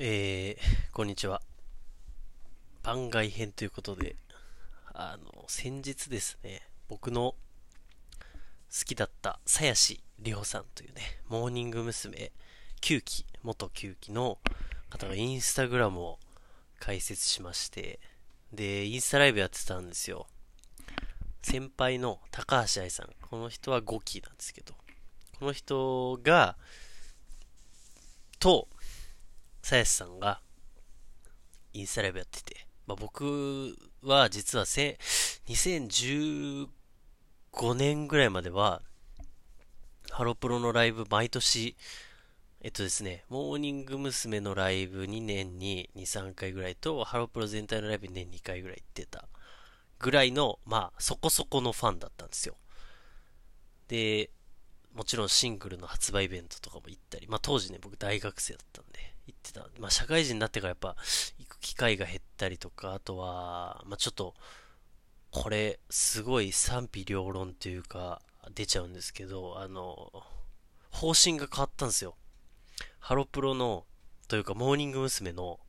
えー、こんにちは。番外編ということで、あの、先日ですね、僕の好きだったさやしりほさんというね、モーニング娘。9期、元9期の方がインスタグラムを開設しまして、で、インスタライブやってたんですよ。先輩の高橋愛さん。この人は5期なんですけど、この人が、と、さやしさんが、インスタライブやってて、まあ、僕は実はせ、2015年ぐらいまでは、ハロプロのライブ毎年、えっとですね、モーニング娘。のライブ2年に2、3回ぐらいと、ハロプロ全体のライブに年2回ぐらい行ってたぐらいの、まあ、そこそこのファンだったんですよ。で、もちろんシングルの発売イベントとかも行ったり、まあ当時ね、僕大学生だったんで、行ってた。まあ社会人になってからやっぱ行く機会が減ったりとか、あとは、まあちょっと、これ、すごい賛否両論というか、出ちゃうんですけど、あの、方針が変わったんですよ。ハロプロの、というか、モーニング娘。の、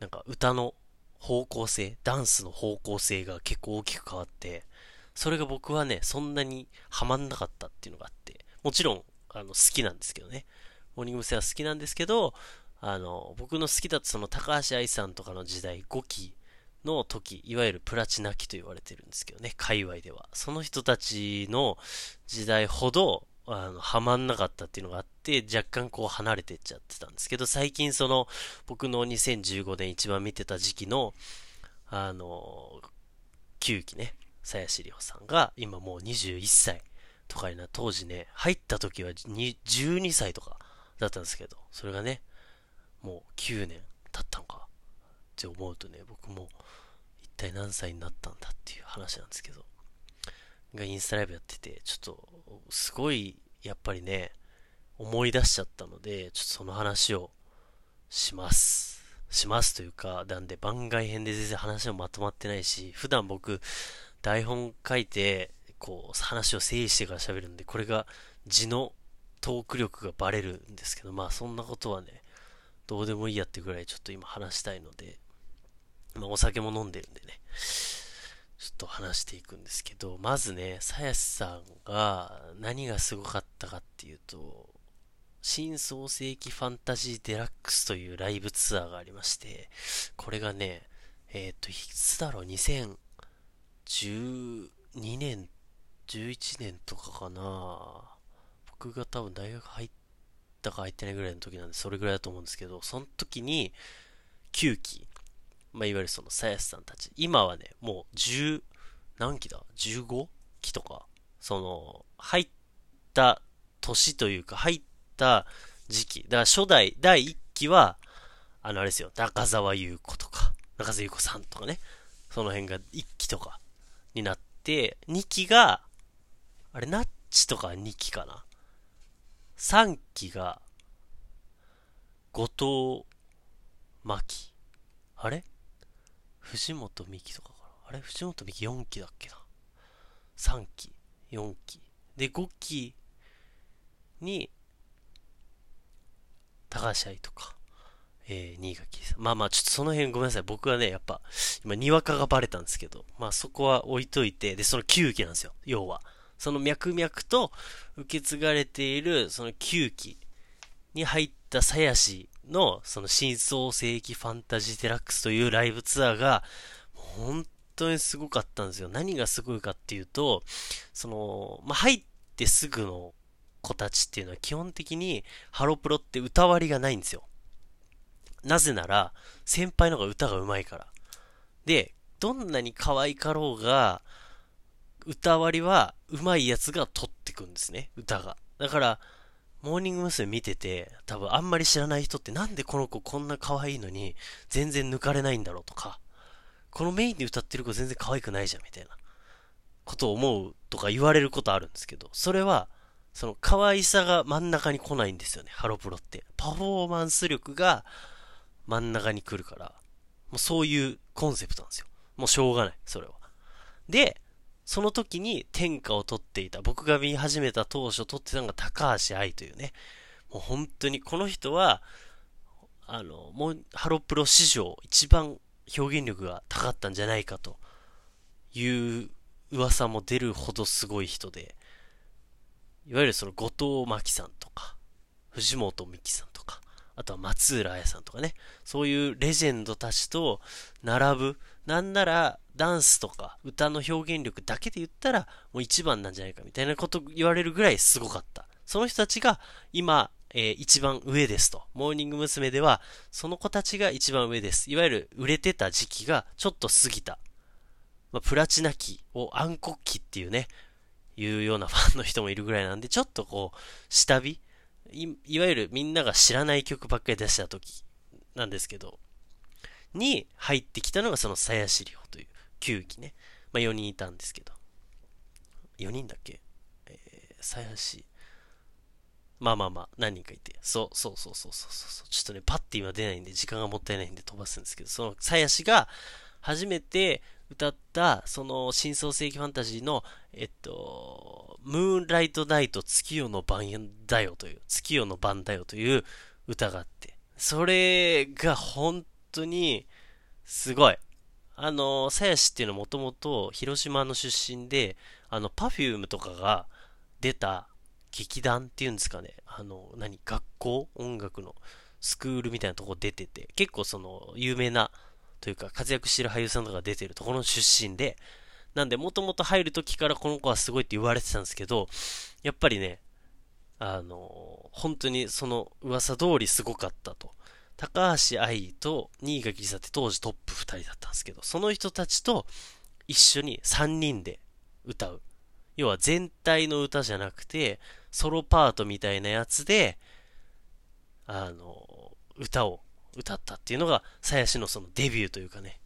なんか歌の方向性、ダンスの方向性が結構大きく変わって、それが僕はね、そんなにハマんなかったっていうのがあって、もちろん、あの、好きなんですけどね。モーニング娘。は好きなんですけど、あの、僕の好きだったその高橋愛さんとかの時代、5期の時、いわゆるプラチナ期と言われてるんですけどね、界隈では。その人たちの時代ほど、あの、はまんなかったっていうのがあって、若干こう離れてっちゃってたんですけど、最近その、僕の2015年一番見てた時期の、あの、9期ね、さやしりほさんが、今もう21歳とかにな、当時ね、入った時は12歳とかだったんですけど、それがね、もう9年経ったのかって思うとね、僕も一体何歳になったんだっていう話なんですけど、がインスタライブやってて、ちょっと、すごい、やっぱりね、思い出しちゃったので、ちょっとその話をします。しますというか、なんで番外編で全然話もまとまってないし、普段僕、台本書いて、こう、話を整理してから喋るんで、これが字のトーク力がバレるんですけど、まあそんなことはね、どうでもいいやってぐらいちょっと今話したいので、まあお酒も飲んでるんでね、ちょっと話していくんですけど、まずね、さやしさんが何がすごかったかっていうと、新創世紀ファンタジーデラックスというライブツアーがありまして、これがね、えっ、ー、と、いつだろう、2012年、11年とかかな。僕が多分大学入ったか入ってないぐらいの時なんで、それぐらいだと思うんですけど、その時に、9期、まあ、いわゆるその、さやすさんたち、今はね、もう10、何期だ ?15 期とか、その、入った年というか、入った時期。だから初代、第1期は、あの、あれですよ、中澤優子とか、中澤優子さんとかね、その辺が1期とかになって、2期が、あれ、ナッチとか2期かな？3期が、後藤真希。あれ？藤本美希とかかな？あれ？藤本美希4期だっけな ?3 期、4期。で、5期に、高橋愛とか、えー、新垣さん。まあまあ、ちょっとその辺ごめんなさい。僕はね、やっぱ、今、にわかがバレたんですけど、まあそこは置いといて、で、その9期なんですよ。要は。その脈々と受け継がれている、その9期に入った鞘師の、その新創世紀ファンタジーデラックスというライブツアーが、本当にすごかったんですよ。何がすごいかっていうと、その、まあ、入ってすぐの子たちっていうのは基本的にハロプロって歌割りがないんですよ。なぜなら、先輩の方が歌が上手いから。で、どんなに可愛かろうが、歌割りは上手いやつが取ってくんですね、歌が。だから、モーニング娘。見てて、多分あんまり知らない人ってなんでこの子こんな可愛いのに全然抜かれないんだろうとか、このメインで歌ってる子全然可愛くないじゃんみたいなことを思うとか言われることあるんですけど、それは、その可愛さが真ん中に来ないんですよね、ハロプロって。パフォーマンス力が真ん中に来るから、もうそういうコンセプトなんですよ。もうしょうがない、それは。で、その時に天下を取っていた、僕が見始めた当初取ってたのが高橋愛というね、もう本当にこの人は、あの、もう、ハロプロ史上一番表現力が高かったんじゃないかと。いう噂も出るほどすごい人で、いわゆるその後藤真希さんとか、藤本美貴さん、あとは松浦彩さんとかね、そういうレジェンドたちと並ぶ、なんならダンスとか歌の表現力だけで言ったらもう一番なんじゃないかみたいなこと言われるぐらいすごかった。その人たちが今、えー、一番上ですと。モーニング娘。では、その子たちが一番上です。いわゆる売れてた時期がちょっと過ぎた。まあ、プラチナ期を暗黒期っていうね、いうようなファンの人もいるぐらいなんで、ちょっとこう、下火いいわゆるみんなが知らない曲ばっかり出した時なんですけど、に入ってきたのがその鞘師里穂という9期ね。まあ4人いたんですけど。4人だっけ？えー、鞘師。まあまあまあ、何人かいて。そうそうそうそうそうそう。ちょっとね、パッて今出ないんで、時間がもったいないんで飛ばすんですけど、その鞘師が初めて歌った、その、真相世紀ファンタジーの、えっと、ムーンライトナイト月夜の晩だよという、月夜の晩だよという歌があって、それが本当に、すごい。あの、さやしっていうのはもともと広島の出身で、あの、パフュームとかが出た劇団っていうんですかね。あの、何学校？音楽のスクールみたいなとこ出てて、結構その、有名なというか活躍してる俳優さんとか出てるところの出身で、なんでもともと入る時からこの子はすごいって言われてたんですけど、やっぱりね、あの、本当にその噂通りすごかったと。高橋愛と新垣さって当時トップ2人だったんですけど、その人たちと一緒に3人で歌う。要は全体の歌じゃなくて、ソロパートみたいなやつで、あの、歌を歌ったっていうのが、鞘師のそのデビューというかね、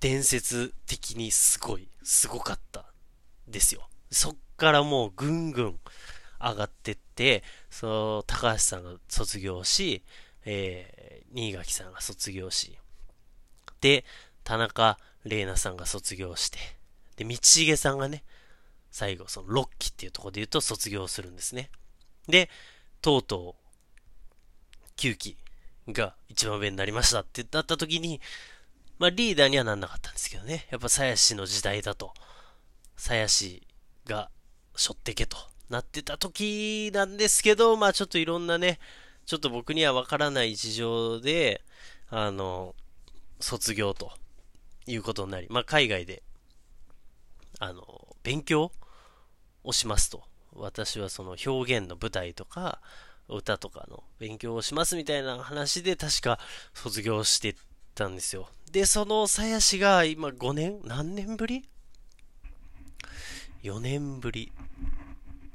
伝説的にすごい、すごかったですよ。そっからもうぐんぐん上がってって、その、高橋さんが卒業し、えー、新垣さんが卒業し、で、田中玲奈さんが卒業して、で、道重さんがね、最後、その6期っていうところで言うと卒業するんですね。で、とうとう、9期が一番上になりましたってなった時に、まあリーダーにはなんなかったんですけどね。やっぱ鞘師の時代だと、鞘師が背負ってけとなってた時なんですけど、まあちょっといろんなね、ちょっと僕にはわからない事情で、あの、卒業ということになり、まあ海外で、あの、勉強をしますと。私はその表現の舞台とか、歌とかの勉強をしますみたいな話で確か卒業してたんですよ。で、その鞘師が今5年？何年ぶり ?4 年ぶり。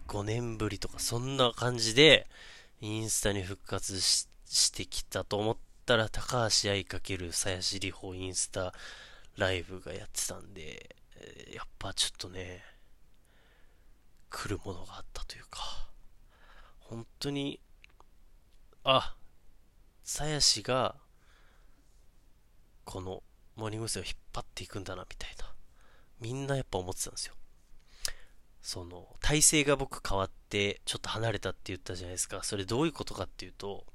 5年ぶりとかそんな感じでインスタに復活してきたと思ったら高橋愛かける鞘師里穂インスタライブがやってたんで、やっぱちょっとね、来るものがあったというか。本当に、あ、鞘師が、このモーニング娘。を引っ張っていくんだな、みたいな。みんなやっぱ思ってたんですよ。その、体制が僕変わって、ちょっと離れたって言ったじゃないですか。それどういうことかっていうと、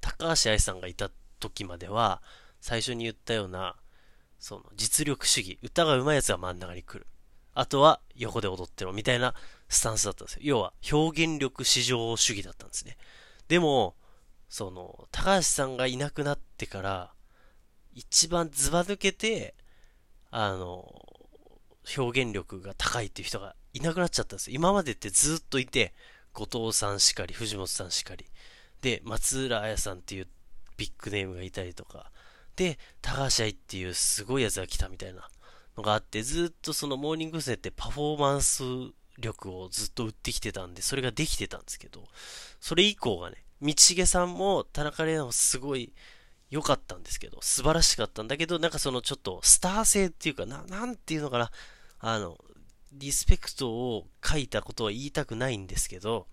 高橋愛さんがいた時までは、最初に言ったような、その、実力主義。歌が上手いやつが真ん中に来る。あとは横で踊ってろみたいなスタンスだったんですよ。要は表現力至上主義だったんですね。でも、その、高橋さんがいなくなってから、一番ズバ抜けて、あの、表現力が高いっていう人がいなくなっちゃったんですよ。今までってずっといて、後藤さんしかり、藤本さんしかり。で、松浦彩さんっていうビッグネームがいたりとか。で、高橋愛っていうすごいやつが来たみたいな。のがあって、ずっとそのモーニング娘。ってパフォーマンス力をずっと売ってきてたんで、それができてたんですけど、それ以降がね、道重さんも田中玲奈もすごい良かったんですけど、素晴らしかったんだけど、なんかそのちょっとスター性っていうかな、なんていうのかな、あの、リスペクトを書いたことは言いたくないんですけど、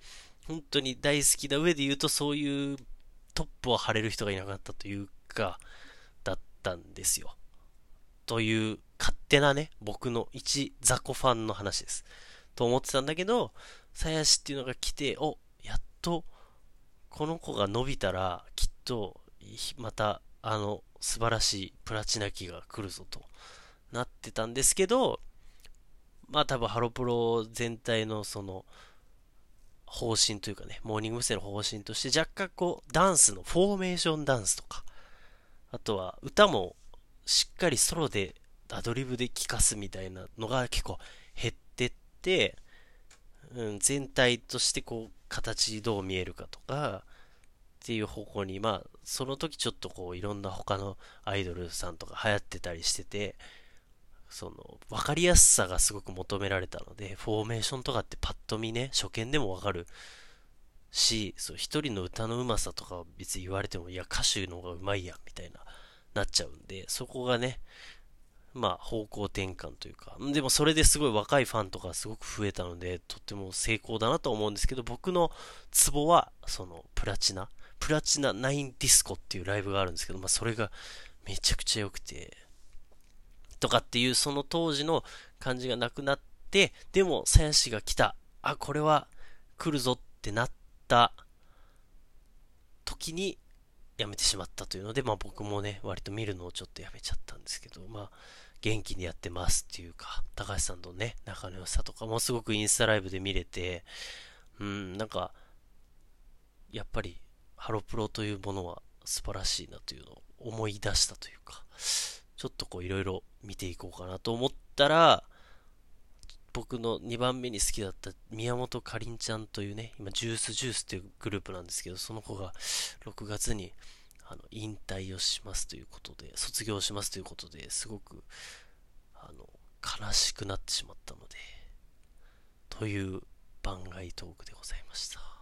本当に大好きな上で言うとそういうトップを張れる人がいなかったというか、だったんですよ。という勝手なね、僕の一雑魚ファンの話です。と思ってたんだけど、鞘師っていうのが来て、お、やっと、この子が伸びたら、きっと、また、あの、素晴らしいプラチナ機が来るぞとなってたんですけど、まあ多分ハロプロ全体のその、方針というかね、モーニング娘。の方針として若干こう、ダンスのフォーメーションダンスとか、あとは歌もしっかりソロでアドリブで聴かすみたいなのが結構、うん、全体としてこう、形どう見えるかとか、っていう方向に、まあ、その時ちょっとこう、いろんな他のアイドルさんとか流行ってたりしてて、その、わかりやすさがすごく求められたので、フォーメーションとかってパッと見ね、初見でもわかるし、一人の歌のうまさとか別に言われても、いや、歌手の方がうまいや、みたいな、なっちゃうんで、そこがね、まあ、方向転換というか、でもそれですごい若いファンとかすごく増えたので、とっても成功だなと思うんですけど、僕のツボは、その、プラチナ、プラチナ9ディスコっていうライブがあるんですけど、まあ、それがめちゃくちゃ良くて、とかっていうその当時の感じがなくなって、でも、鞘師が来た。あ、これは来るぞってなった。時にやめてしまったというので、まあ僕もね、割と見るのをちょっとやめちゃったんですけど、まあ元気にやってますっていうか、高橋さんとね、仲の良さとかもすごくインスタライブで見れて、うん、なんか、やっぱりハロプロというものは素晴らしいなというのを思い出したというか、ちょっとこういろいろ見ていこうかなと思ったら、僕の2番目に好きだった宮本かりんちゃんというね、今ジュースジュースっていうグループなんですけど、その子が6月にあの引退をしますということで、卒業しますということですごくあの悲しくなってしまったので、という番外トークでございました。